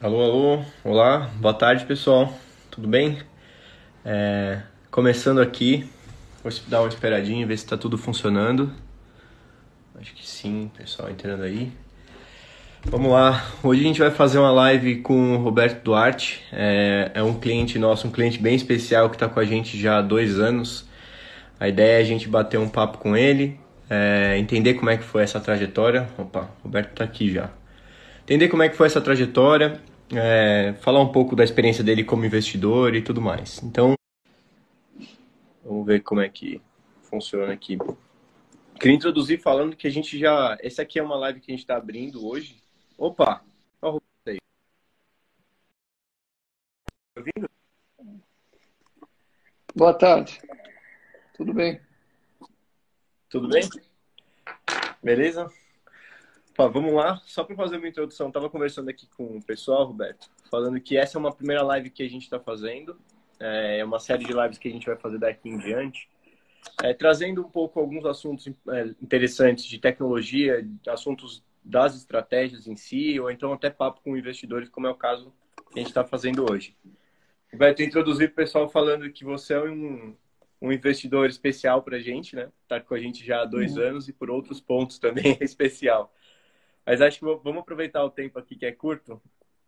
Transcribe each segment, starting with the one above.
Alô, alô, olá, boa tarde pessoal, tudo bem? É, começando aqui, vou dar uma esperadinha, ver se está tudo funcionando. Acho que sim, pessoal entrando aí. Vamos lá, hoje a gente vai fazer uma live com o Roberto Duarte, é, é um cliente nosso, um cliente bem especial que está com a gente já há dois anos. A ideia é a gente bater um papo com ele, é, entender como é que foi essa trajetória. Opa, o Roberto está aqui já entender como é que foi essa trajetória, é, falar um pouco da experiência dele como investidor e tudo mais. Então, vamos ver como é que funciona aqui. Queria introduzir falando que a gente já. Essa aqui é uma live que a gente está abrindo hoje. Opa! Olha o aí. Tá ouvindo? Boa tarde. Tudo bem? Tudo bem? Beleza? Vamos lá, só para fazer uma introdução, estava conversando aqui com o pessoal, Roberto, falando que essa é uma primeira live que a gente está fazendo, é uma série de lives que a gente vai fazer daqui em diante, é, trazendo um pouco alguns assuntos é, interessantes de tecnologia, assuntos das estratégias em si, ou então até papo com investidores, como é o caso que a gente está fazendo hoje. Roberto, introduzir o pessoal falando que você é um, um investidor especial para a gente, né? Está com a gente já há dois uhum. anos e por outros pontos também é especial. Mas acho que vamos aproveitar o tempo aqui que é curto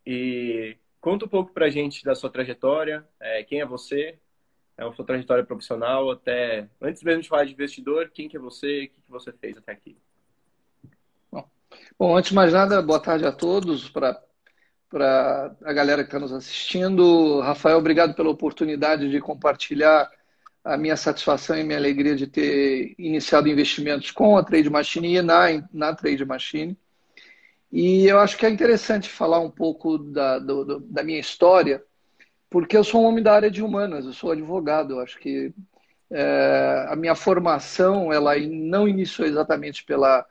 e conta um pouco para a gente da sua trajetória, é, quem é você, é uma sua trajetória profissional, até antes mesmo de falar de investidor, quem que é você, o que, que você fez até aqui. Bom, bom antes de mais nada, boa tarde a todos, para para a galera que está nos assistindo. Rafael, obrigado pela oportunidade de compartilhar a minha satisfação e minha alegria de ter iniciado investimentos com a Trade Machine e na, na Trade Machine. E eu acho que é interessante falar um pouco da, do, da minha história, porque eu sou um homem da área de humanas, eu sou advogado. Eu acho que é, a minha formação ela não iniciou exatamente pela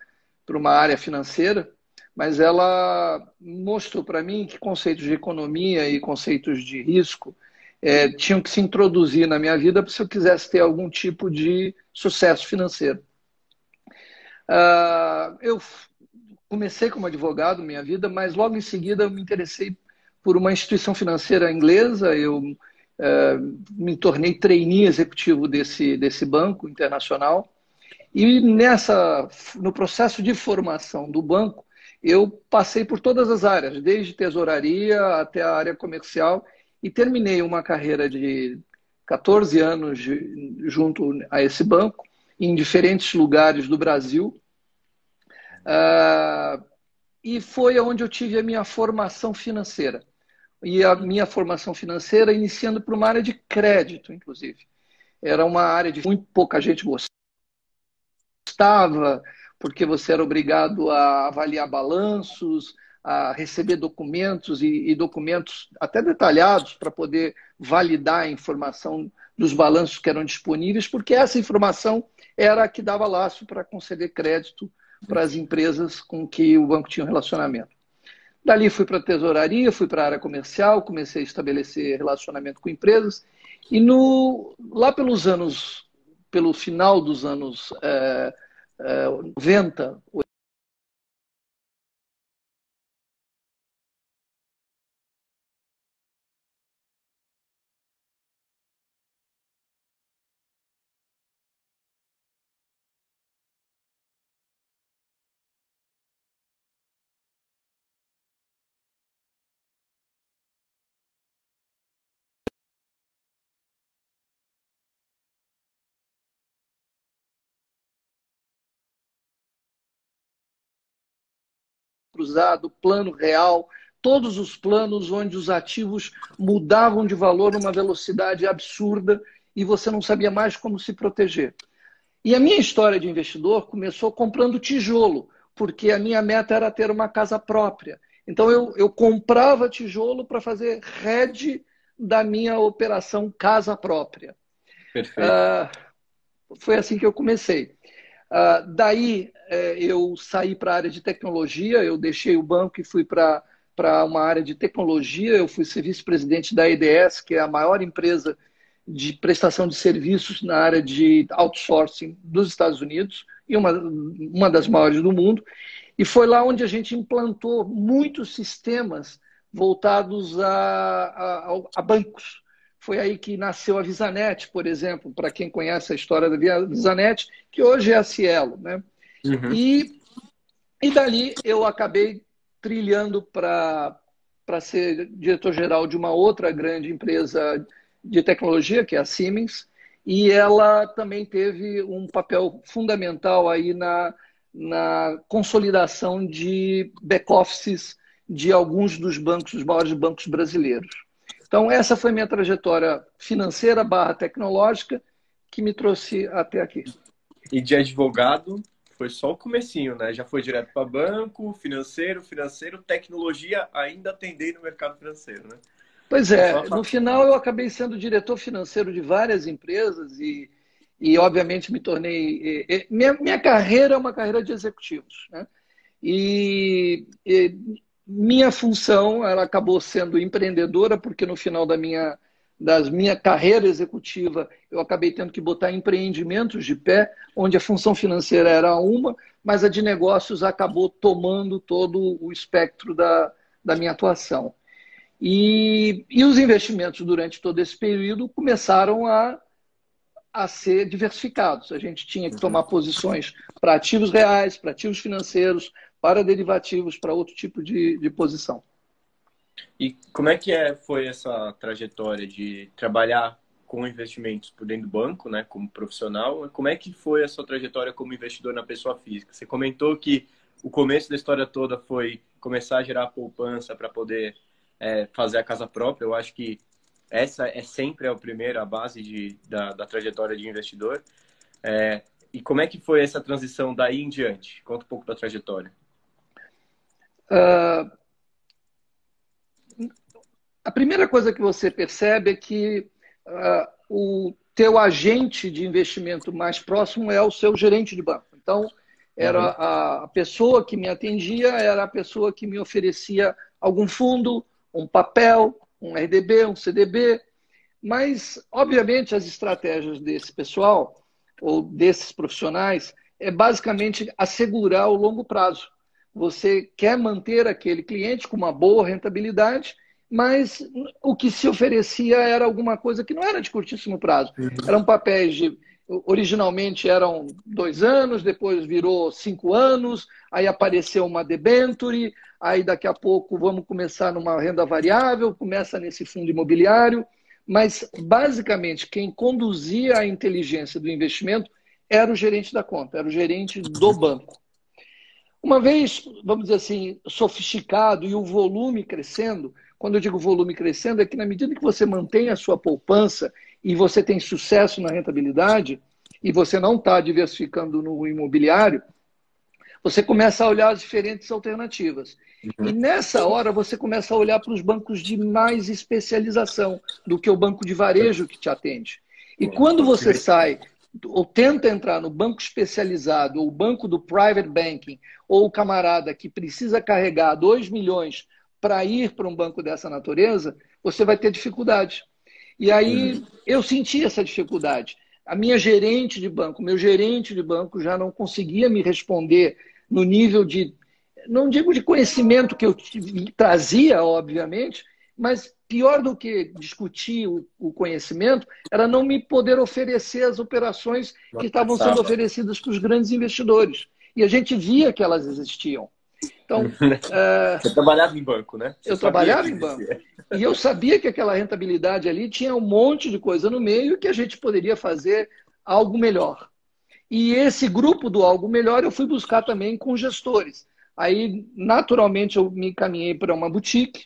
por uma área financeira, mas ela mostrou para mim que conceitos de economia e conceitos de risco é, tinham que se introduzir na minha vida se eu quisesse ter algum tipo de sucesso financeiro. Uh, eu comecei como advogado minha vida, mas logo em seguida eu me interessei por uma instituição financeira inglesa. Eu é, me tornei trainee executivo desse, desse banco internacional. E nessa, no processo de formação do banco, eu passei por todas as áreas, desde tesouraria até a área comercial, e terminei uma carreira de 14 anos de, junto a esse banco, em diferentes lugares do Brasil, Uh, e foi onde eu tive a minha formação financeira. E a minha formação financeira iniciando por uma área de crédito, inclusive. Era uma área de muito pouca gente gostava, porque você era obrigado a avaliar balanços, a receber documentos e, e documentos até detalhados para poder validar a informação dos balanços que eram disponíveis, porque essa informação era a que dava laço para conceder crédito para as empresas com que o banco tinha um relacionamento. Dali fui para a tesouraria, fui para a área comercial, comecei a estabelecer relacionamento com empresas e no, lá pelos anos, pelo final dos anos é, é, 90, cruzado, plano real, todos os planos onde os ativos mudavam de valor numa velocidade absurda e você não sabia mais como se proteger. E a minha história de investidor começou comprando tijolo, porque a minha meta era ter uma casa própria. Então eu, eu comprava tijolo para fazer hedge da minha operação casa própria. Perfeito. Uh, foi assim que eu comecei. Uh, daí uh, eu saí para a área de tecnologia, eu deixei o banco e fui para uma área de tecnologia. Eu fui ser vice-presidente da EDS, que é a maior empresa de prestação de serviços na área de outsourcing dos Estados Unidos e uma, uma das maiores do mundo. E foi lá onde a gente implantou muitos sistemas voltados a, a, a bancos. Foi aí que nasceu a Visanet, por exemplo, para quem conhece a história da Visanet, que hoje é a Cielo. Né? Uhum. E, e dali eu acabei trilhando para ser diretor-geral de uma outra grande empresa de tecnologia, que é a Siemens, e ela também teve um papel fundamental aí na, na consolidação de back-offices de alguns dos bancos, dos maiores bancos brasileiros. Então, essa foi minha trajetória financeira barra tecnológica que me trouxe até aqui. E de advogado, foi só o comecinho, né? Já foi direto para banco, financeiro, financeiro, tecnologia, ainda atendendo no mercado financeiro, né? Pois é, no final eu acabei sendo diretor financeiro de várias empresas e, e obviamente me tornei. Minha, minha carreira é uma carreira de executivos, né? E, e minha função ela acabou sendo empreendedora, porque no final da minha, das minha carreira executiva eu acabei tendo que botar empreendimentos de pé, onde a função financeira era uma, mas a de negócios acabou tomando todo o espectro da, da minha atuação. E, e os investimentos durante todo esse período começaram a, a ser diversificados. A gente tinha que tomar posições para ativos reais, para ativos financeiros, para derivativos, para outro tipo de, de posição. E como é que é, foi essa trajetória de trabalhar com investimentos por dentro do banco, né, como profissional? Como é que foi a sua trajetória como investidor na pessoa física? Você comentou que o começo da história toda foi começar a gerar poupança para poder é, fazer a casa própria. Eu acho que essa é sempre a primeira a base de, da, da trajetória de investidor. É, e como é que foi essa transição daí em diante? Conta um pouco da trajetória. Uh, a primeira coisa que você percebe é que uh, o teu agente de investimento mais próximo é o seu gerente de banco. Então, era uhum. a, a pessoa que me atendia, era a pessoa que me oferecia algum fundo, um papel, um RDB, um CDB. Mas, obviamente, as estratégias desse pessoal ou desses profissionais é basicamente assegurar o longo prazo. Você quer manter aquele cliente com uma boa rentabilidade, mas o que se oferecia era alguma coisa que não era de curtíssimo prazo. Eram papéis de. Originalmente eram dois anos, depois virou cinco anos, aí apareceu uma debenture, aí daqui a pouco vamos começar numa renda variável, começa nesse fundo imobiliário. Mas, basicamente, quem conduzia a inteligência do investimento era o gerente da conta, era o gerente do banco. Uma vez, vamos dizer assim, sofisticado e o volume crescendo, quando eu digo volume crescendo, é que na medida que você mantém a sua poupança e você tem sucesso na rentabilidade, e você não está diversificando no imobiliário, você começa a olhar as diferentes alternativas. Uhum. E nessa hora você começa a olhar para os bancos de mais especialização do que o banco de varejo que te atende. E quando você sai ou tenta entrar no banco especializado, ou o banco do private banking, ou o camarada que precisa carregar 2 milhões para ir para um banco dessa natureza, você vai ter dificuldade. E aí uhum. eu senti essa dificuldade. A minha gerente de banco, meu gerente de banco já não conseguia me responder no nível de, não digo de conhecimento que eu trazia, obviamente, mas pior do que discutir o, o conhecimento era não me poder oferecer as operações que estavam sendo oferecidas para os grandes investidores. E a gente via que elas existiam. Então, uh, Você trabalhava em banco, né? Você eu trabalhava em banco. E eu sabia que aquela rentabilidade ali tinha um monte de coisa no meio que a gente poderia fazer algo melhor. E esse grupo do algo melhor eu fui buscar também com gestores. Aí, naturalmente, eu me encaminhei para uma boutique,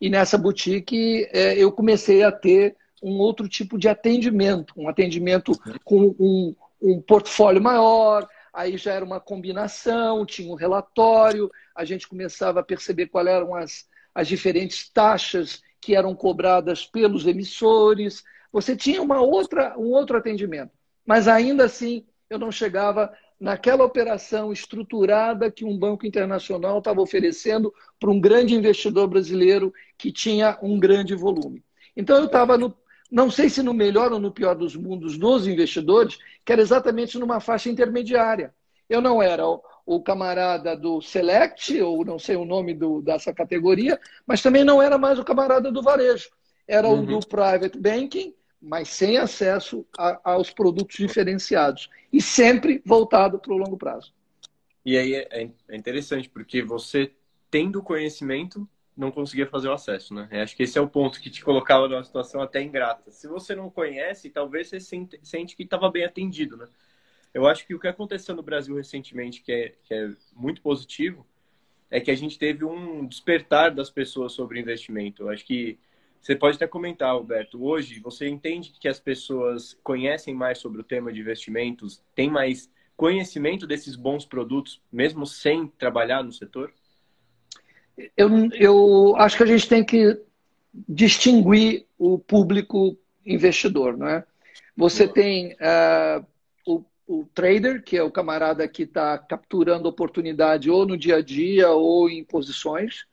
e nessa boutique é, eu comecei a ter um outro tipo de atendimento, um atendimento com um, um portfólio maior, aí já era uma combinação, tinha um relatório, a gente começava a perceber quais eram as, as diferentes taxas que eram cobradas pelos emissores. Você tinha uma outra, um outro atendimento, mas ainda assim eu não chegava naquela operação estruturada que um banco internacional estava oferecendo para um grande investidor brasileiro que tinha um grande volume. Então eu estava no, não sei se no melhor ou no pior dos mundos dos investidores, que era exatamente numa faixa intermediária. Eu não era o, o camarada do Select, ou não sei o nome do, dessa categoria, mas também não era mais o camarada do varejo. Era uhum. o do private banking, mas sem acesso a, aos produtos diferenciados. E sempre voltado para o longo prazo. E aí é, é interessante, porque você tendo conhecimento, não conseguia fazer o acesso, né? Eu acho que esse é o ponto que te colocava numa situação até ingrata. Se você não conhece, talvez você sente que estava bem atendido, né? Eu acho que o que aconteceu no Brasil recentemente, que é, que é muito positivo, é que a gente teve um despertar das pessoas sobre investimento. Eu acho que você pode até comentar, Alberto, hoje você entende que as pessoas conhecem mais sobre o tema de investimentos, têm mais conhecimento desses bons produtos, mesmo sem trabalhar no setor? Eu, eu acho que a gente tem que distinguir o público investidor, não é? Você tem uh, o, o, trader, que é o camarada que está capturando oportunidade ou no dia a dia ou em posições,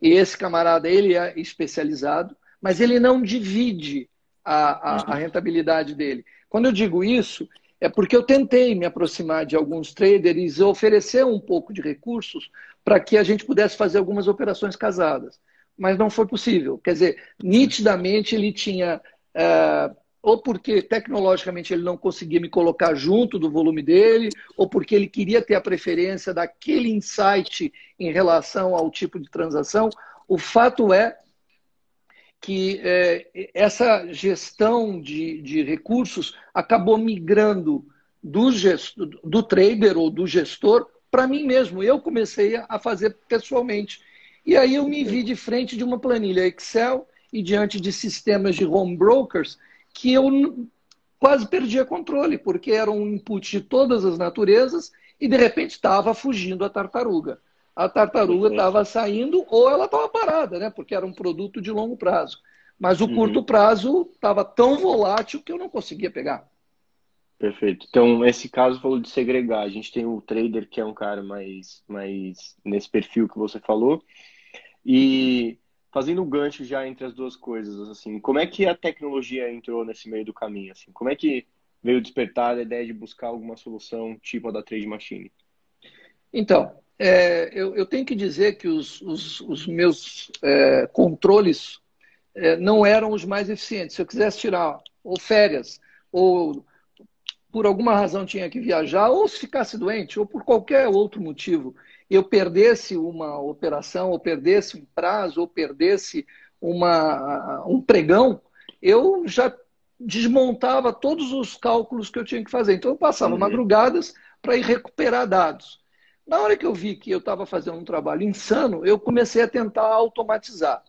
e esse camarada ele é especializado, mas ele não divide a, a, a rentabilidade dele. Quando eu digo isso, é porque eu tentei me aproximar de alguns traders e oferecer um pouco de recursos para que a gente pudesse fazer algumas operações casadas. Mas não foi possível. Quer dizer, nitidamente ele tinha. É, ou porque tecnologicamente ele não conseguia me colocar junto do volume dele, ou porque ele queria ter a preferência daquele insight em relação ao tipo de transação. O fato é que é, essa gestão de, de recursos acabou migrando do, gesto, do trader ou do gestor para mim mesmo. Eu comecei a fazer pessoalmente. E aí eu me vi de frente de uma planilha Excel e diante de sistemas de home brokers que eu quase perdia controle, porque era um input de todas as naturezas e de repente estava fugindo a tartaruga a tartaruga estava uhum. saindo ou ela estava parada, né? Porque era um produto de longo prazo. Mas o uhum. curto prazo estava tão volátil que eu não conseguia pegar. Perfeito. Então, esse caso falou de segregar. A gente tem o trader, que é um cara mais, mais nesse perfil que você falou. E fazendo o gancho já entre as duas coisas, assim, como é que a tecnologia entrou nesse meio do caminho? Assim? Como é que veio despertar a ideia de buscar alguma solução tipo a da Trade Machine? Então, é, eu, eu, tenho que dizer que os, os, os meus é, controles é, não eram os mais eficientes. Se eu quisesse tirar ou férias, ou por alguma razão tinha que viajar, ou se ficasse doente, ou por qualquer outro motivo, eu perdesse uma operação, ou perdesse um prazo, ou perdesse uma, um pregão, eu já desmontava todos os cálculos que eu tinha que fazer. Então eu passava uhum. madrugadas para ir recuperar dados. Na hora que eu vi que eu estava fazendo um trabalho insano, eu comecei a tentar automatizar.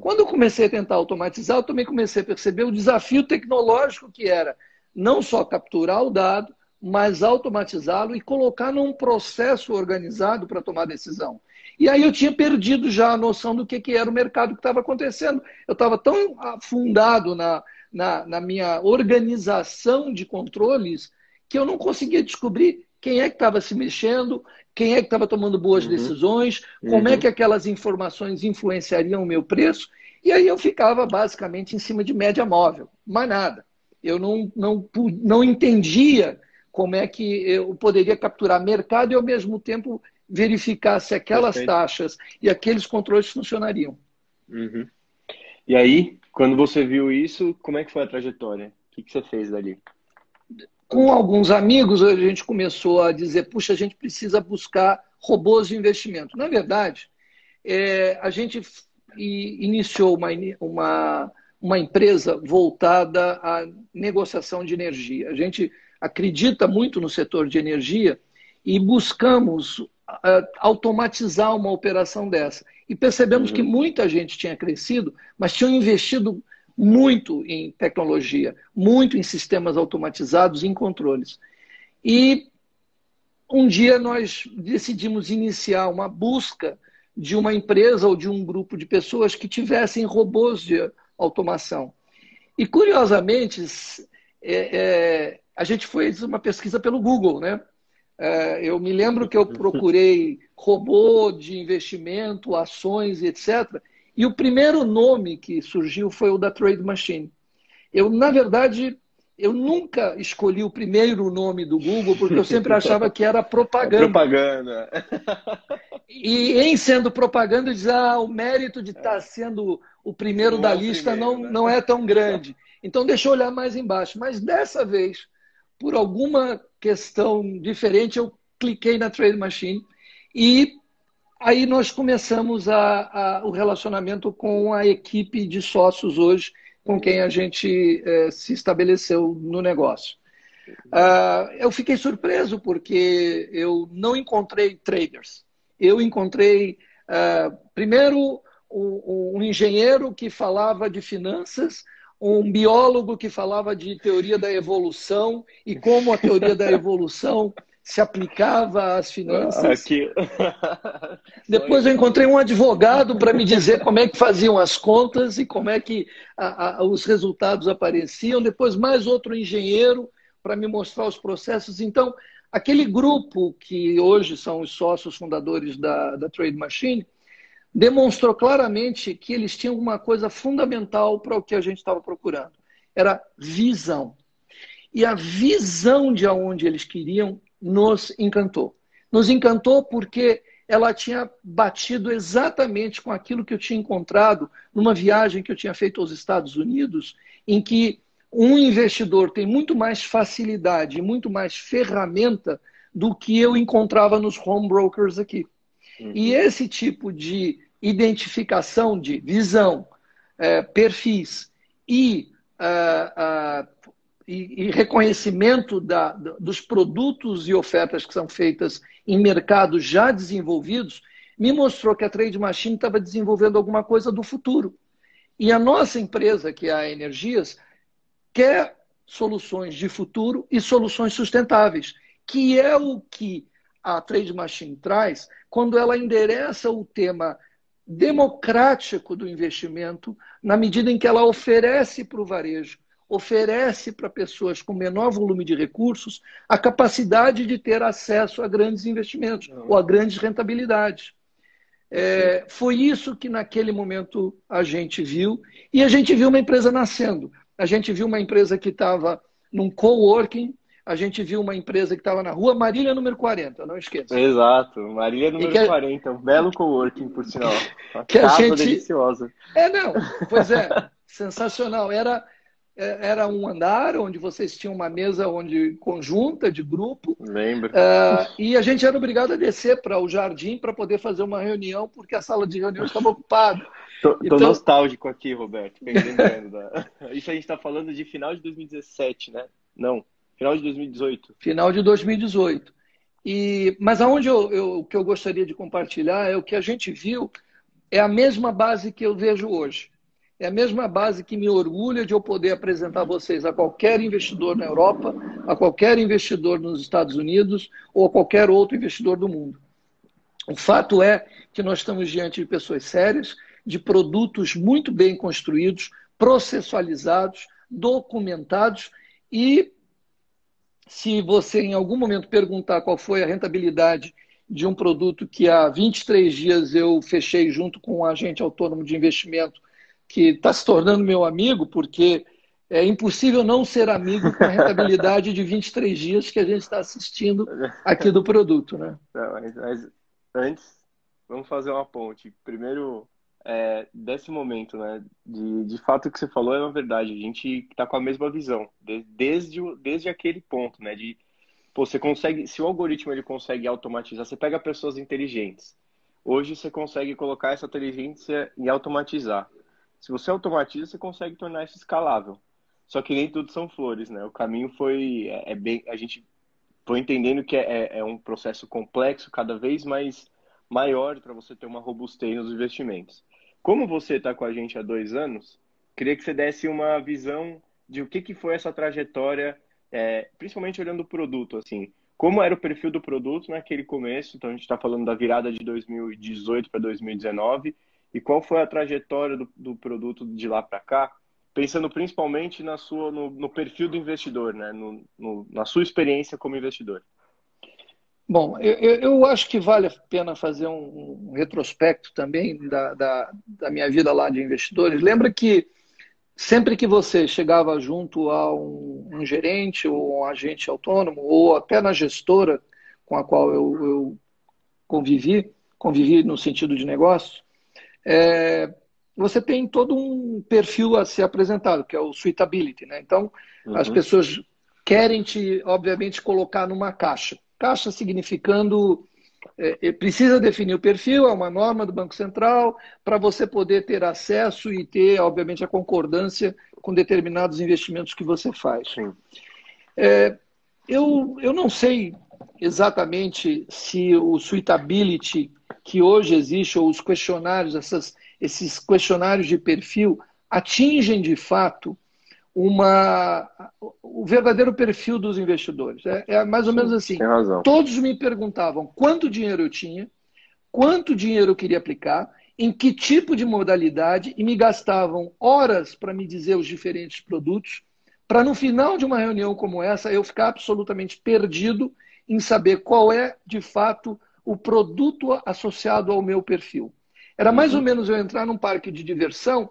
Quando eu comecei a tentar automatizar, eu também comecei a perceber o desafio tecnológico que era não só capturar o dado, mas automatizá-lo e colocar num processo organizado para tomar decisão. E aí eu tinha perdido já a noção do que, que era o mercado que estava acontecendo. Eu estava tão afundado na, na, na minha organização de controles que eu não conseguia descobrir quem é que estava se mexendo, quem é que estava tomando boas uhum. decisões, como é uhum. é que aquelas informações influenciariam o meu preço. E aí eu ficava basicamente em cima de média móvel, mais nada. Eu não, não, não entendia como é que eu poderia capturar mercado e ao mesmo tempo verificar se aquelas Perfeito. taxas e aqueles controles funcionariam. Uhum. E aí, quando você viu isso, como é que foi a trajetória? O que, que você fez dali? Com alguns amigos, a gente começou a dizer: puxa, a gente precisa buscar robôs de investimento. Na verdade, é, a gente iniciou uma, uma, uma empresa voltada à negociação de energia. A gente acredita muito no setor de energia e buscamos uh, automatizar uma operação dessa. E percebemos uhum. que muita gente tinha crescido, mas tinham investido muito em tecnologia, muito em sistemas automatizados e em controles. E um dia nós decidimos iniciar uma busca de uma empresa ou de um grupo de pessoas que tivessem robôs de automação. E, curiosamente, é, é, a gente fez uma pesquisa pelo Google, né? É, eu me lembro que eu procurei robô de investimento, ações, etc. E o primeiro nome que surgiu foi o da Trade Machine. Eu, na verdade, eu nunca escolhi o primeiro nome do Google, porque eu sempre achava que era propaganda. É propaganda. E em sendo propaganda, dizia, ah, o mérito de estar tá sendo o primeiro não da é lista primeiro, não, né? não é tão grande. Então, deixa eu olhar mais embaixo. Mas dessa vez, por alguma questão diferente, eu cliquei na Trade Machine e aí nós começamos a, a, o relacionamento com a equipe de sócios hoje, com quem a gente eh, se estabeleceu no negócio. Uh, eu fiquei surpreso porque eu não encontrei traders. Eu encontrei, uh, primeiro, um, um, engenheiro que falava de finanças, um biólogo que falava de teoria da evolução e como a teoria da evolução se aplicava às finanças. Aqui. Depois eu encontrei um advogado para me dizer como é que faziam as contas e como é que a, a, os resultados apareciam. Depois mais outro engenheiro para me mostrar os processos. Então, aquele grupo que hoje são os sócios fundadores da, da Trade Machine demonstrou claramente que eles tinham uma coisa fundamental para o que a gente estava procurando. Era visão. E a visão de aonde eles queriam nos encantou. Nos encantou porque ela tinha batido exatamente com aquilo que eu tinha encontrado numa viagem que eu tinha feito aos Estados Unidos, em que um investidor tem muito mais facilidade, muito mais ferramenta do que eu encontrava nos home brokers aqui. Uhum. E esse tipo de identificação de visão, é, perfis e uh, uh, e, e reconhecimento da, dos produtos e ofertas que são feitas em mercados já desenvolvidos, me mostrou que a Trade Machine estava desenvolvendo alguma coisa do futuro. E a nossa empresa, que é a Energias, quer soluções de futuro e soluções sustentáveis, que é o que a Trade Machine traz quando ela endereça o tema democrático do investimento, na medida em que ela oferece para o varejo oferece para pessoas com menor volume de recursos a capacidade de ter acesso a grandes investimentos Não. ou a grandes rentabilidades. É, foi isso que naquele momento a gente viu, e a gente viu uma empresa nascendo. A gente viu uma empresa que estava num coworking, a gente viu uma empresa que estava na rua Marília número 40, não esqueça. Exato, Marília número que, 40, um belo coworking, por sinal. Uma que casa a gente... deliciosa. É, não, pois é, sensacional. Era, era um andar onde vocês tinham uma mesa onde conjunta de grupo. Lembro. Uh, e a gente era obrigado a descer para o jardim para poder fazer uma reunião, porque a sala de reunião estava ocupada. Tô, então... nostálgico aqui, Roberto. Da... Isso a gente está falando de final de 2017, né? Não, final de 2018. Final de 2018. E, mas aonde eu, eu, o que eu gostaria de compartilhar é o que a gente viu é a mesma base que eu vejo hoje. É a mesma base que me orgulha de eu poder apresentar vocês a qualquer investidor na Europa, a qualquer investidor nos Estados Unidos ou a qualquer outro investidor do mundo. O fato é que nós estamos diante de pessoas sérias, de produtos muito bem construídos, processualizados, documentados e se você em algum momento perguntar qual foi a rentabilidade de um produto que há 23 dias eu fechei junto com um agente autônomo de investimento que está se tornando meu amigo, porque é impossível não ser amigo com a rentabilidade de 23 dias que a gente está assistindo aqui do produto. Né? Não, mas, mas, antes, vamos fazer uma ponte. Primeiro, é, desse momento, né? De, de fato, o que você falou é uma verdade. A gente está com a mesma visão, desde, desde aquele ponto, né? De, pô, você consegue, se o algoritmo ele consegue automatizar, você pega pessoas inteligentes. Hoje você consegue colocar essa inteligência e automatizar. Se você automatiza, você consegue tornar isso escalável. Só que nem tudo são flores, né? O caminho foi é, é bem, a gente foi entendendo que é, é, é um processo complexo, cada vez mais maior para você ter uma robustez nos investimentos. Como você está com a gente há dois anos, queria que você desse uma visão de o que, que foi essa trajetória, é, principalmente olhando o produto, assim, como era o perfil do produto naquele começo, então a gente está falando da virada de 2018 para 2019, e qual foi a trajetória do, do produto de lá para cá, pensando principalmente na sua, no, no perfil do investidor, né? No, no, na sua experiência como investidor. Bom, eu, eu, acho que vale a pena fazer um, um retrospecto também da, da, da, minha vida lá de investidores. Lembra que sempre que você chegava junto a um, um, gerente ou um agente autônomo, ou até na gestora com a qual eu, eu convivi, convivi no sentido de negócio, é, você tem todo um perfil a ser apresentado, que é o suitability. Né? Então, uhum. as pessoas querem te, obviamente, colocar numa caixa. Caixa significando é, é, precisa definir o perfil, é uma norma do Banco Central, para você poder ter acesso e ter, obviamente, a concordância com determinados investimentos que você faz. É, eu, eu não sei exatamente se o suitability que hoje existe, ou os questionários, essas, esses questionários de perfil, atingem de fato uma, o verdadeiro perfil dos investidores. É, é mais ou menos assim. Todos me perguntavam quanto dinheiro eu tinha, quanto dinheiro eu queria aplicar, em que tipo de modalidade, e me gastavam horas para me dizer os diferentes produtos, para no final de uma reunião como essa eu ficar absolutamente perdido em saber qual é, de fato, o produto associado ao meu perfil. Era mais ou uhum. menos eu entrar num parque de diversão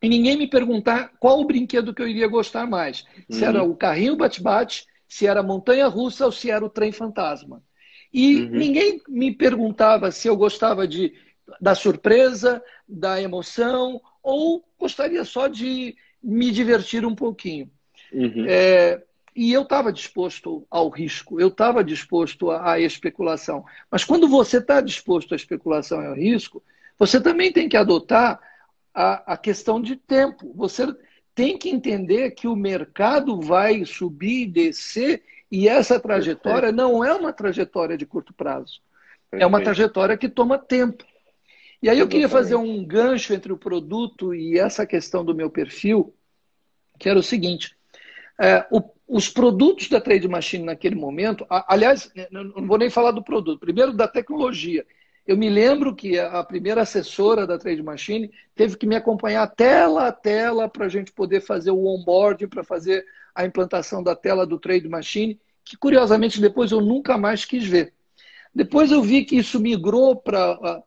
e ninguém me perguntar qual o brinquedo que eu iria gostar mais. Se uhum. era o carrinho bate-bate, se era a montanha russa ou se era o trem fantasma. E uhum. ninguém me perguntava se eu gostava de, da surpresa, da emoção, ou gostaria só de me divertir um pouquinho. Uhum. É, e eu estava disposto ao risco, eu estava disposto à, especulação. Mas quando você está disposto à especulação e ao risco, você também tem que adotar a, a questão de tempo. Você tem que entender que o mercado vai subir e descer, e essa trajetória Perfeito. não é uma trajetória de curto prazo. Perfeito. É uma trajetória que toma tempo. E aí eu queria fazer um gancho entre o produto e essa questão do meu perfil, que era o seguinte: é, o, os produtos da Trade Machine naquele momento, aliás, não vou nem falar do produto, primeiro da tecnologia. Eu me lembro que a primeira assessora da Trade Machine teve que me acompanhar tela a tela para a gente poder fazer o onboarding, para fazer a implantação da tela do Trade Machine, que curiosamente depois eu nunca mais quis ver. Depois eu vi que isso migrou para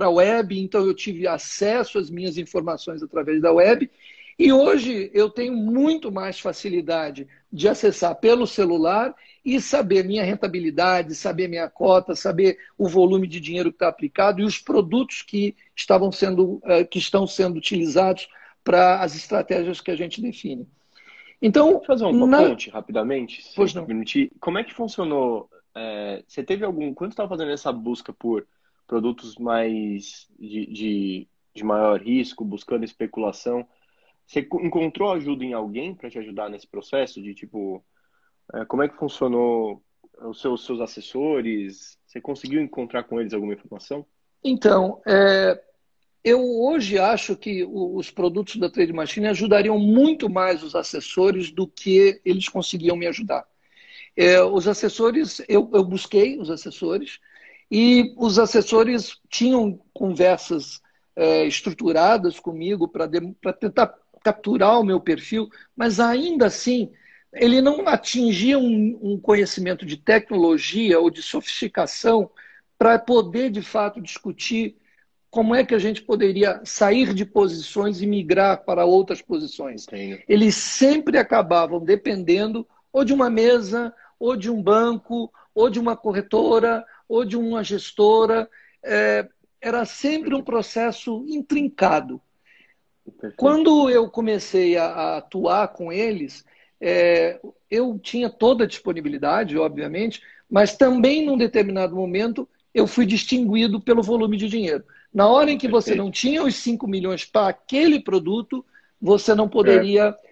a web, então eu tive acesso às minhas informações através da web. E hoje eu tenho muito mais facilidade de acessar pelo celular e saber minha rentabilidade, saber minha cota, saber o volume de dinheiro que está aplicado e os produtos que estavam sendo, eh, que estão sendo utilizados para as estratégias que a gente define. Então, Vou fazer uma na... ponte rapidamente, pois não. Permitir. Como é que funcionou? É, você teve algum? Quando estava fazendo essa busca por produtos mais de, de, de maior risco, buscando especulação, você encontrou ajuda em alguém para te ajudar nesse processo de tipo é, como é que funcionou os seus, seus assessores? Você conseguiu encontrar com eles alguma informação? Então, é, eu hoje acho que os produtos da Trade Machine ajudariam muito mais os assessores do que eles conseguiam me ajudar. É, os assessores, eu, eu, busquei os assessores e os assessores tinham conversas é, estruturadas comigo para tentar capturar o meu perfil, mas ainda assim ele não atingia um, um conhecimento de tecnologia ou de sofisticação para poder, de fato, discutir como é que a gente poderia sair de posições e migrar para outras posições. Eles sempre acabavam dependendo ou de uma mesa, ou de um banco, ou de uma corretora, ou de uma gestora. É, era sempre um processo intrincado. Perfeito. Quando eu comecei a, a atuar com eles, é, eu tinha toda a disponibilidade, obviamente, mas também num determinado momento eu fui distinguido pelo volume de dinheiro. Na hora em que você não tinha os 5 milhões para aquele produto, você não poderia é.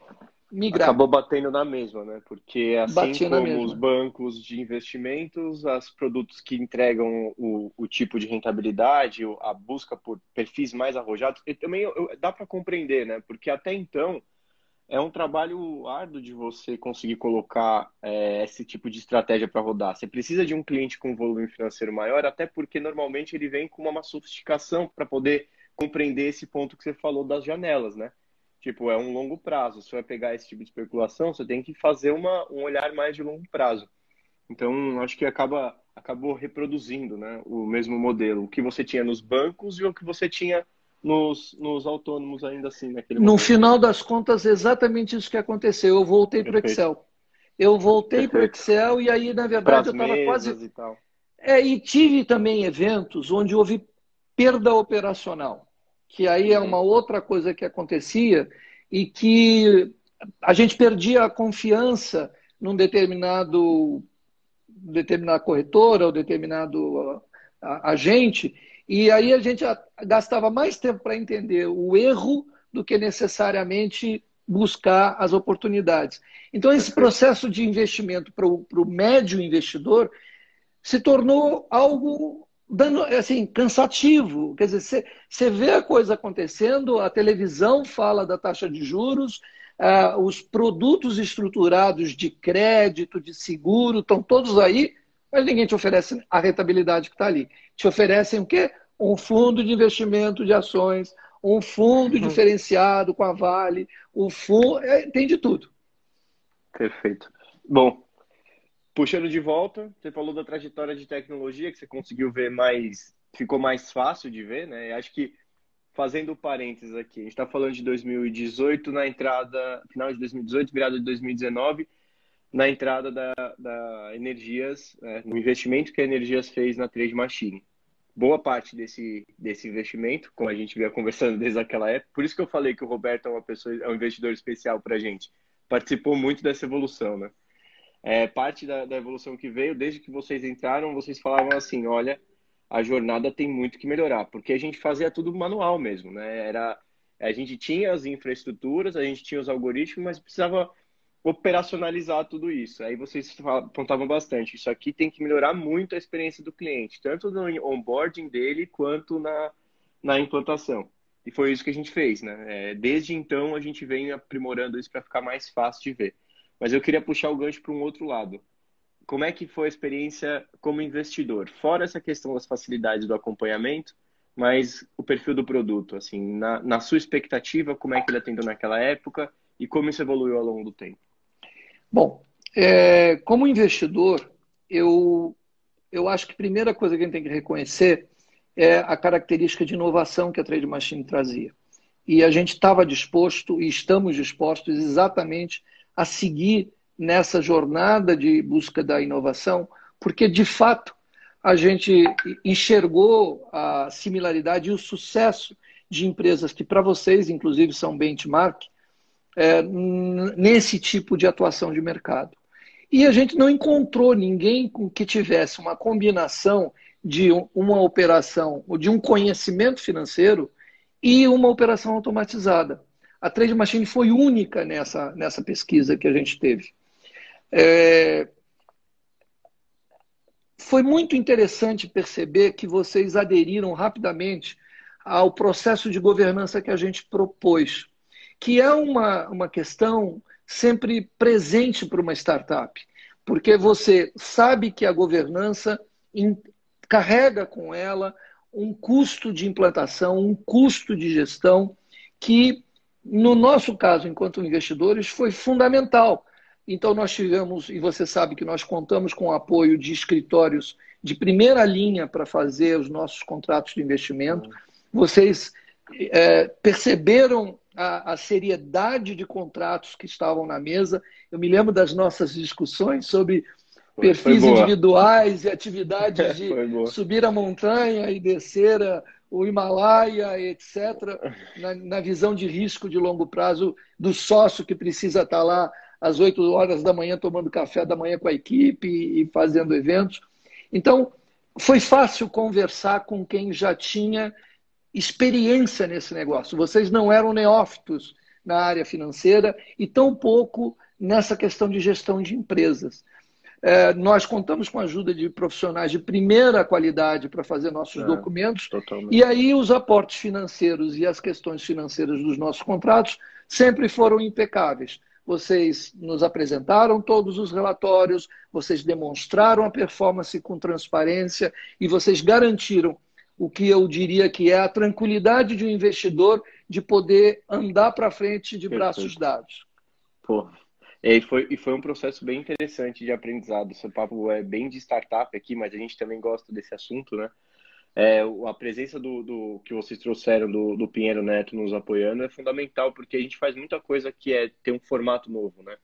Migrar. Acabou batendo na mesma, né? Porque assim Batia como os bancos de investimentos, os produtos que entregam o, o, tipo de rentabilidade, a busca por perfis mais arrojados, e também eu, dá para compreender, né? Porque até então é um trabalho árduo de você conseguir colocar é, esse tipo de estratégia para rodar. Você precisa de um cliente com volume financeiro maior, até porque normalmente ele vem com uma sofisticação para poder compreender esse ponto que você falou das janelas, né? Tipo, é um longo prazo. Se você vai pegar esse tipo de especulação, você tem que fazer uma, um olhar mais de longo prazo. Então, acho que acaba acabou reproduzindo né, o mesmo modelo, o que você tinha nos bancos e o que você tinha nos, nos autônomos ainda assim naquele No momento. final das contas, exatamente isso que aconteceu. Eu voltei para o Excel. Eu voltei para o Excel e aí, na verdade, eu estava quase. E, tal. É, e tive também eventos onde houve perda operacional, que aí é uma outra coisa que acontecia e que a gente perdia a confiança num determinado determinada corretora ou determinado agente e aí a gente gastava mais tempo para entender o erro do que necessariamente buscar as oportunidades. Então, esse processo de investimento para o médio investidor se tornou algo dando, assim, cansativo. Quer dizer, você vê a coisa acontecendo, a televisão fala da taxa de juros, uh, os produtos estruturados de crédito, de seguro, estão todos aí, mas ninguém te oferece a rentabilidade que está ali. Te oferecem o quê? Um fundo de investimento de ações, um fundo uhum. diferenciado com a Vale, um fundo. É, tem de tudo. Perfeito. Bom, puxando de volta, você falou da trajetória de tecnologia que você conseguiu ver mais. ficou mais fácil de ver, né? Acho que fazendo parênteses aqui, a gente está falando de 2018 na entrada, final de 2018, virada de 2019 na entrada da, da Energias, né, no investimento que a Energias fez na Trade Machine. Boa parte desse, desse investimento, como a gente vinha conversando desde aquela época, por isso que eu falei que o Roberto é uma pessoa, é um investidor especial para a gente. Participou muito dessa evolução, né? É, parte da, da evolução que veio, desde que vocês entraram, vocês falavam assim, olha, a jornada tem muito que melhorar, porque a gente fazia tudo manual mesmo, né? Era, a gente tinha as infraestruturas, a gente tinha os algoritmos, mas precisava operacionalizar tudo isso. Aí vocês apontavam bastante. Isso aqui tem que melhorar muito a experiência do cliente, tanto no onboarding dele quanto na, na implantação. E foi isso que a gente fez, né? É, desde então a gente vem aprimorando isso para ficar mais fácil de ver. Mas eu queria puxar o gancho para um outro lado. Como é que foi a experiência como investidor? Fora essa questão das facilidades do acompanhamento, mas o perfil do produto, assim, na, na sua expectativa, como é que ele atendeu naquela época e como isso evoluiu ao longo do tempo? Bom, é, como investidor, eu, eu acho que a primeira coisa que a gente tem que reconhecer é a característica de inovação que a Trade Machine trazia. E a gente estava disposto e estamos dispostos exatamente a seguir nessa jornada de busca da inovação, porque de fato a gente enxergou a similaridade e o sucesso de empresas que para vocês, inclusive, são benchmark, é, nesse tipo de atuação de mercado. E a gente não encontrou ninguém com que tivesse uma combinação de uma operação, ou de um conhecimento financeiro e uma operação automatizada. A Trade Machine foi única nessa, nessa pesquisa que a gente teve. É... Foi muito interessante perceber que vocês aderiram rapidamente ao processo de governança que a gente propôs que é uma, uma questão sempre presente para uma startup, porque você sabe que a governança carrega com ela um custo de implantação, um custo de gestão que, no nosso caso, enquanto investidores, foi fundamental. Então, nós tivemos, e você sabe que nós contamos com o apoio de escritórios de primeira linha para fazer os nossos contratos de investimento. Vocês é, perceberam a, a, seriedade de contratos que estavam na mesa. Eu me lembro das nossas discussões sobre perfis individuais e atividades de subir a montanha e descer a, o Himalaia, etc., na, na, visão de risco de longo prazo do sócio que precisa estar lá às 8 horas da manhã tomando café da manhã com a equipe e fazendo eventos. Então, foi fácil conversar com quem já tinha experiência nesse negócio. Vocês não eram neófitos na área financeira e tampouco nessa questão de gestão de empresas. É, nós contamos com a ajuda de profissionais de primeira qualidade para fazer nossos é, documentos. Totalmente. E aí os aportes financeiros e as questões financeiras dos nossos contratos sempre foram impecáveis. Vocês nos apresentaram todos os relatórios, vocês demonstraram a performance com transparência e vocês garantiram o que eu diria que é a tranquilidade de um investidor de poder andar para frente de braços dados. Pô, e foi, e foi um processo bem interessante de aprendizado. Seu papo é bem de startup aqui, mas a gente também gosta desse assunto, né? é, a presença do, do, que vocês trouxeram do, do Pinheiro Neto nos apoiando é fundamental, porque a gente faz muita coisa que é ter um formato novo, né?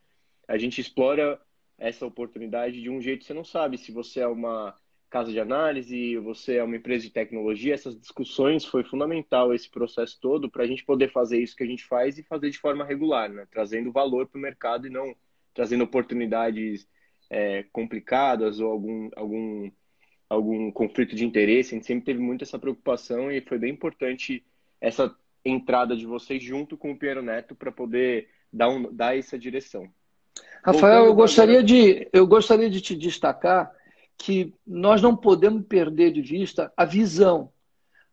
A gente explora essa oportunidade de um jeito que você não sabe se você é uma casa de análise, você é uma empresa de tecnologia, essas discussões foi fundamental esse processo todo para a gente poder fazer isso que a gente faz e fazer de forma regular, né? trazendo valor para o mercado e não trazendo oportunidades é, complicadas ou algum, algum, algum conflito de interesse. A gente sempre teve muito essa preocupação e foi bem importante essa entrada de vocês junto com o Piero Neto para poder dar, um, dar essa direção. Rafael, eu gostaria, de, eu gostaria de te destacar que nós não podemos perder de vista a visão.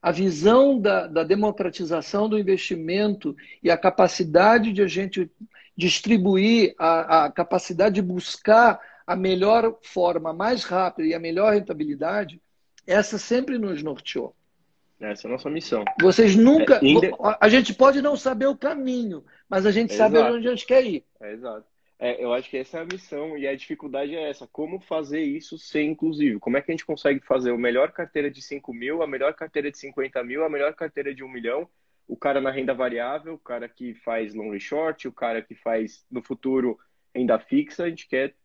A visão da, da democratização do investimento e a capacidade de a gente distribuir, a, a capacidade de buscar a melhor forma, mais rápida e a melhor rentabilidade, essa sempre nos norteou. Essa é a nossa missão. Vocês nunca. É, A gente pode não saber o caminho, mas a gente é sabe exato. onde a gente quer ir. É exato. É, eu acho que essa é a missão e a dificuldade é essa. Como fazer isso ser inclusivo? Como é que a gente consegue fazer a melhor carteira de 5 mil, a melhor carteira de 50 mil, a melhor carteira de 1 milhão, o cara na renda variável, o cara que faz long e short, o cara que faz no futuro renda fixa, a gente quer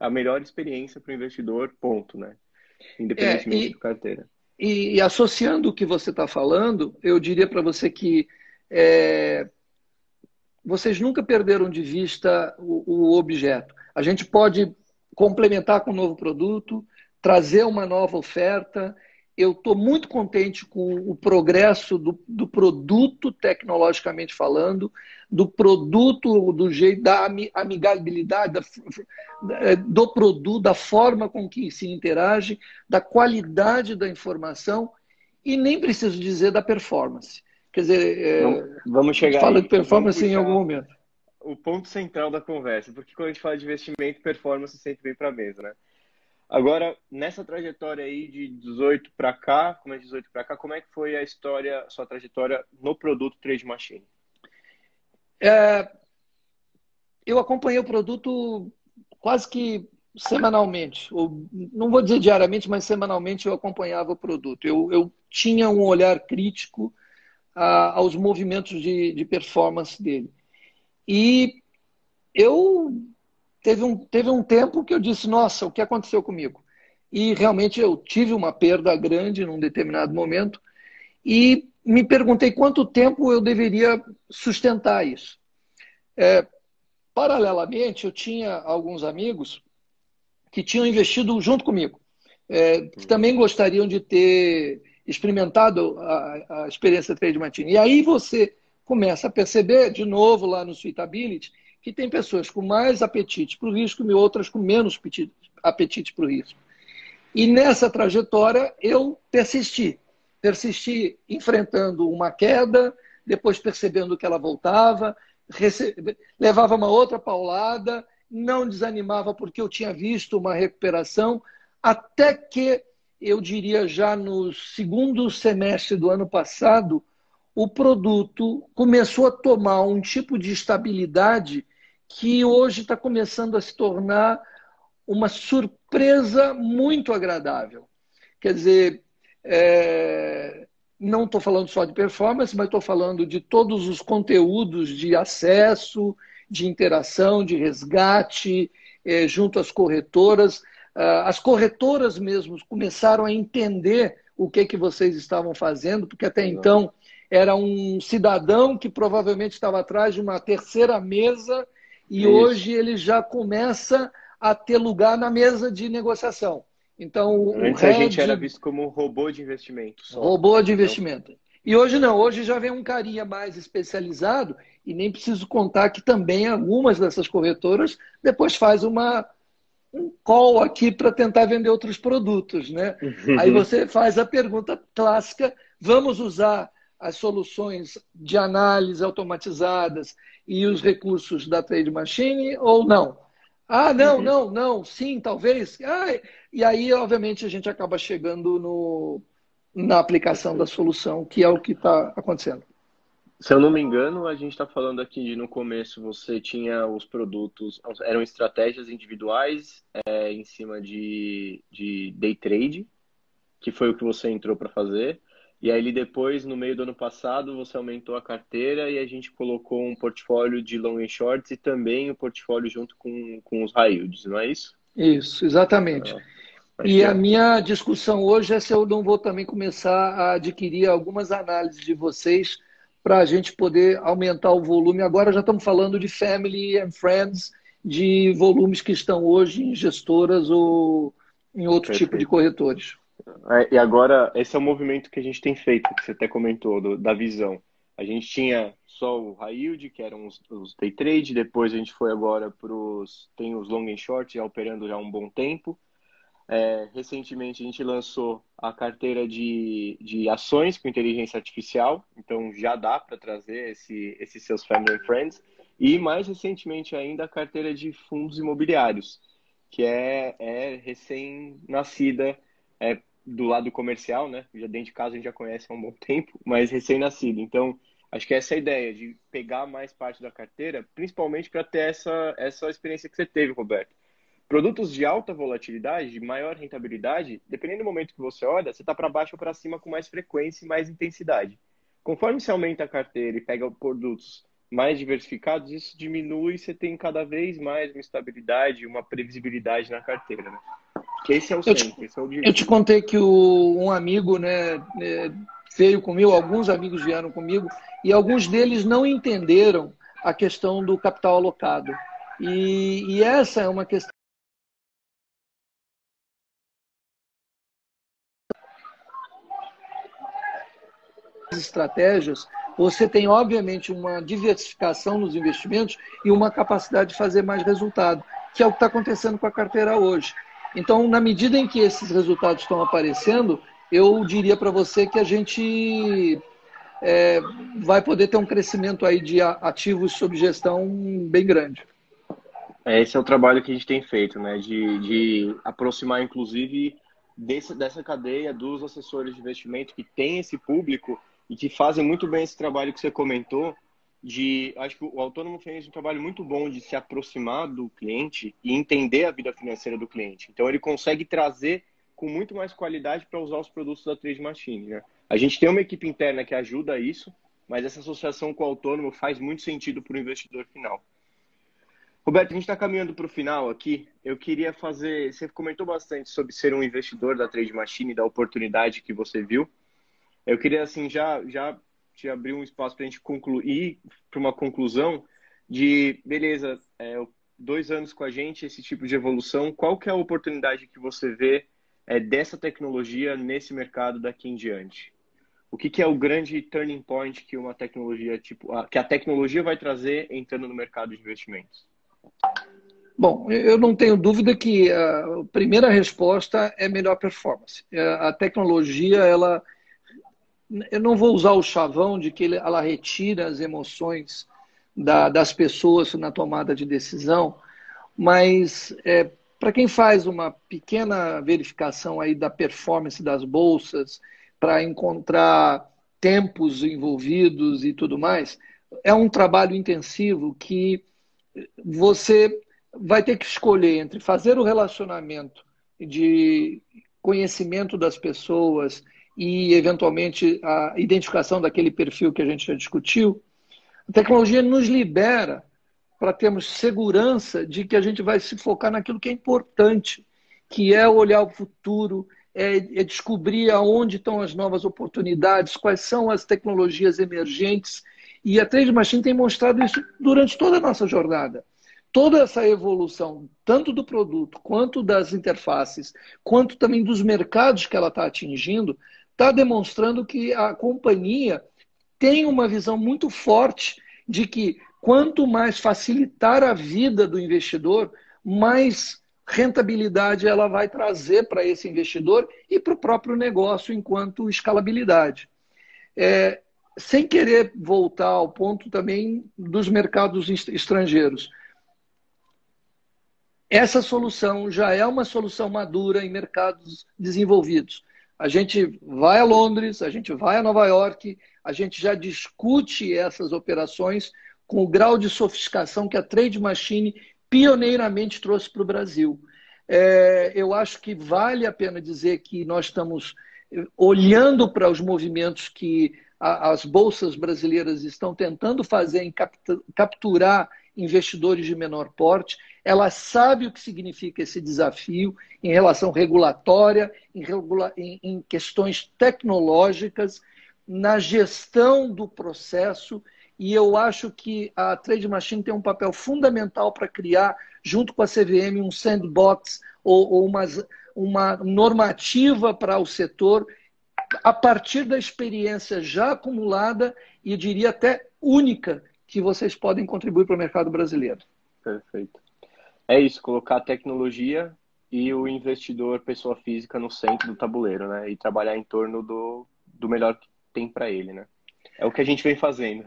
a melhor experiência para o investidor, ponto, né? Independentemente é, e, carteira. E, e, associando o que você está falando, eu diria para você que é, vocês nunca perderam de vista o, o objeto. A gente pode complementar com um novo produto, trazer uma nova oferta. Eu estou muito contente com o progresso do, do, produto, tecnologicamente falando, do produto, do jeito, da amigabilidade, da, é, do produto, da forma com que se interage, da qualidade da informação e nem preciso dizer da performance. Quer dizer, é, vamos chegar. Fala aí, de performance em algum momento. O ponto central da conversa, porque quando a gente fala de investimento, performance sempre vem para a mesa, né? Agora, nessa trajetória aí de 18 para cá, como é 18 para cá, como é que foi a história, sua trajetória no produto Trade Machine? É, eu acompanhei o produto quase que semanalmente, ou não vou dizer diariamente, mas semanalmente eu acompanhava o produto. Eu, eu tinha um olhar crítico a, aos movimentos de, de performance dele. E eu teve um, teve um tempo que eu disse, nossa, o que aconteceu comigo? E realmente eu tive uma perda grande num determinado momento e me perguntei quanto tempo eu deveria sustentar isso. É, paralelamente, eu tinha alguns amigos que tinham investido junto comigo, é, que também gostariam de ter experimentado a, a experiência Trade Martini. E aí você começa a perceber, de novo, lá no Suitability, que tem pessoas com mais apetite para o risco e outras com menos apetite, para o risco. E nessa trajetória eu persisti. Persisti enfrentando uma queda, depois percebendo que ela voltava, levava uma outra paulada, não desanimava porque eu tinha visto uma recuperação, até que eu diria já no segundo semestre do ano passado, o produto começou a tomar um tipo de estabilidade que hoje está começando a se tornar uma surpresa muito agradável. Quer dizer, é... não estou falando só de performance, mas estou falando de todos os conteúdos de acesso, de interação, de resgate, é, junto às corretoras. Ah, as corretoras mesmo começaram a entender o que, que vocês estavam fazendo, porque até então era um cidadão que provavelmente estava atrás de uma terceira mesa e Isso. hoje ele já começa a ter lugar na mesa de negociação. Então, Antes a gente era visto como robô de investimento. Só. Robô de investimento. E hoje não, hoje já vem um carinha mais especializado e nem preciso contar que também algumas dessas corretoras depois faz uma um call aqui para tentar vender outros produtos, né? Aí você faz a pergunta clássica: vamos usar as soluções de análise automatizadas e os recursos da Trade Machine ou não? Ah, não, uhum. não, não, sim, talvez. Ah, e aí, obviamente, a gente acaba chegando no, na aplicação da solução, que é o que está acontecendo. Se eu não me engano, a gente está falando aqui de no começo você tinha os produtos, eram estratégias individuais é, em cima de, de day trade. que foi o que você entrou para fazer. E aí depois, no meio do ano passado, você aumentou a carteira e a gente colocou um portfólio de long and shorts e também o um portfólio junto com, com os high yields, não é isso? Isso, exatamente. Ah, e a minha discussão hoje é se eu não vou também começar a adquirir algumas análises de vocês para a gente poder aumentar o volume. Agora já estamos falando de family and friends, de volumes que estão hoje em gestoras ou em outro Perfeito. tipo de corretores. É, e agora, esse é o movimento que a gente tem feito, que você até comentou, do, da visão. A gente tinha só o high yield, que eram os, os day trade, depois a gente foi agora para os. tem os long and short já operando já há um bom tempo. É, recentemente a gente lançou a carteira de, de ações com inteligência artificial, então já dá para trazer esse, esses seus family and friends. E mais recentemente ainda a carteira de fundos imobiliários, que é, é recém-nascida, é, do lado comercial, né? Já dentro de casa a gente já conhece há um bom tempo, mas recém-nascido. Então, acho que essa é a ideia, de pegar mais parte da carteira, principalmente para ter essa, essa experiência que você teve, Roberto. Produtos de alta volatilidade, de maior rentabilidade, dependendo do momento que você olha, você está para baixo ou para cima com mais frequência e mais intensidade. Conforme você aumenta a carteira e pega produtos mais diversificados, isso diminui e você tem cada vez mais uma estabilidade, uma previsibilidade na carteira. Né? Que esse é o centro, te, esse é o Eu te contei que o, um amigo né, é, veio comigo, alguns amigos vieram comigo, e alguns deles não entenderam a questão do capital alocado. E, e essa é uma questão. Estratégias, você tem, obviamente, uma diversificação nos investimentos e uma capacidade de fazer mais resultado, que é o que está acontecendo com a carteira hoje. Então, na medida em que esses resultados estão aparecendo, eu diria para você que a gente é, vai poder ter um crescimento aí de ativos sob gestão bem grande. É, esse é o trabalho que a gente tem feito, né? De, de aproximar, inclusive, desse, dessa cadeia dos assessores de investimento que tem esse público e que fazem muito bem esse trabalho que você comentou, de acho que o autônomo fez um trabalho muito bom de se aproximar do cliente e entender a vida financeira do cliente. Então ele consegue trazer com muito mais qualidade para usar os produtos da Trade Machine. Né? A gente tem uma equipe interna que ajuda isso, mas essa associação com o autônomo faz muito sentido para o investidor final. Roberto, a gente está caminhando para o final aqui. Eu queria fazer. Você comentou bastante sobre ser um investidor da Trade Machine, da oportunidade que você viu. Eu queria assim já já te abrir um espaço para a gente concluir para uma conclusão de, beleza, é, dois anos com a gente, esse tipo de evolução, qual que é a oportunidade que você vê é, dessa tecnologia nesse mercado daqui em diante? O que, que é o grande turning point que uma tecnologia tipo a, que a tecnologia vai trazer entrando no mercado de investimentos? Bom, eu não tenho dúvida que a primeira resposta é melhor performance. É, a tecnologia ela eu não vou usar o chavão de que ela retira as emoções da, das pessoas na tomada de decisão, mas é, para quem faz uma pequena verificação aí da performance das bolsas, para encontrar tempos envolvidos e tudo mais, é um trabalho intensivo que você vai ter que escolher entre fazer o relacionamento de conhecimento das pessoas e, eventualmente, a identificação daquele perfil que a gente já discutiu, a tecnologia nos libera para termos segurança de que a gente vai se focar naquilo que é importante, que é olhar o futuro, é, é descobrir aonde estão as novas oportunidades, quais são as tecnologias emergentes. E a Trade Machine tem mostrado isso durante toda a nossa jornada toda essa evolução, tanto do produto, quanto das interfaces, quanto também dos mercados que ela está atingindo, está demonstrando que a companhia tem uma visão muito forte de que quanto mais facilitar a vida do investidor, mais rentabilidade ela vai trazer para esse investidor e para o próprio negócio enquanto escalabilidade. É, sem querer voltar ao ponto também dos mercados estrangeiros. Essa solução já é uma solução madura em mercados desenvolvidos. A gente vai a Londres, a gente vai a Nova York, a gente já discute essas operações com o grau de sofisticação que a Trade Machine pioneiramente trouxe para o Brasil. É, eu acho que vale a pena dizer que nós estamos olhando para os movimentos que as bolsas brasileiras estão tentando fazer em capturar investidores de menor porte, ela sabe o que significa esse desafio em relação regulatória, em, regula em, questões tecnológicas, na gestão do processo, e eu acho que a Trade Machine tem um papel fundamental para criar, junto com a CVM, um sandbox ou, ou uma normativa para o setor a partir da experiência já acumulada e diria até única que vocês podem contribuir para o mercado brasileiro. Perfeito. É isso, colocar a tecnologia e o investidor, pessoa física, no centro do tabuleiro, né? E trabalhar em torno do, do melhor que tem para ele, né? É o que a gente vem fazendo.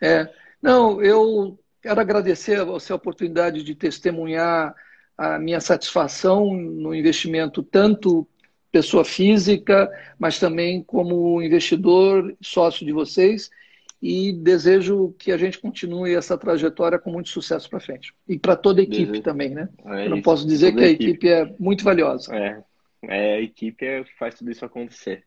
É. Não, eu quero agradecer a você a oportunidade de testemunhar a minha satisfação no investimento, tanto pessoa física, mas também como investidor, sócio de vocês e desejo que a gente continue essa trajetória com muito sucesso para frente. E para toda a equipe desejo. também, né? É Eu não isso, posso dizer que a equipe. equipe. é muito valiosa. É, é a equipe é que faz tudo isso acontecer.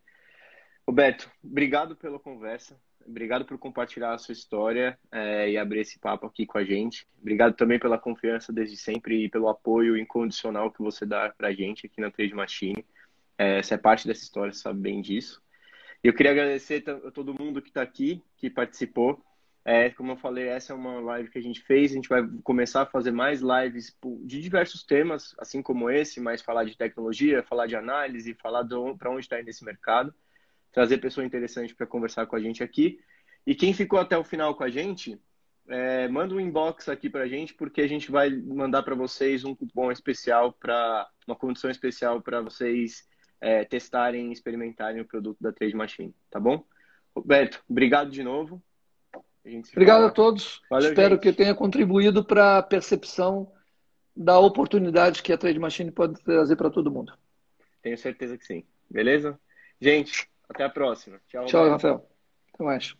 Roberto, obrigado pela conversa. Obrigado por compartilhar a sua história é, e abrir esse papo aqui com a gente. Obrigado também pela confiança desde sempre e pelo apoio incondicional que você dá para a gente aqui na Trade Machine. É, você é parte dessa história, sabe bem disso. Eu queria agradecer a todo mundo que está aqui, que participou. É, como eu falei, essa é uma live que a gente fez. A gente vai começar a fazer mais lives de diversos temas, assim como esse, mas falar de tecnologia, falar de análise, falar para onde está indo esse mercado, trazer pessoa interessante para conversar com a gente aqui. E quem ficou até o final com a gente, é, manda um inbox aqui para a gente, porque a gente vai mandar para vocês um cupom especial, para uma condição especial para vocês é, testarem e experimentarem o produto da Trade Machine, tá bom? Roberto, obrigado de novo. A obrigado fala. a todos. Valeu, Espero gente. que tenha contribuído para a percepção da oportunidade que a Trade Machine pode trazer para todo mundo. Tenho certeza que sim. Beleza? Gente, até a próxima. Tchau, Tchau Rafael. Até mais.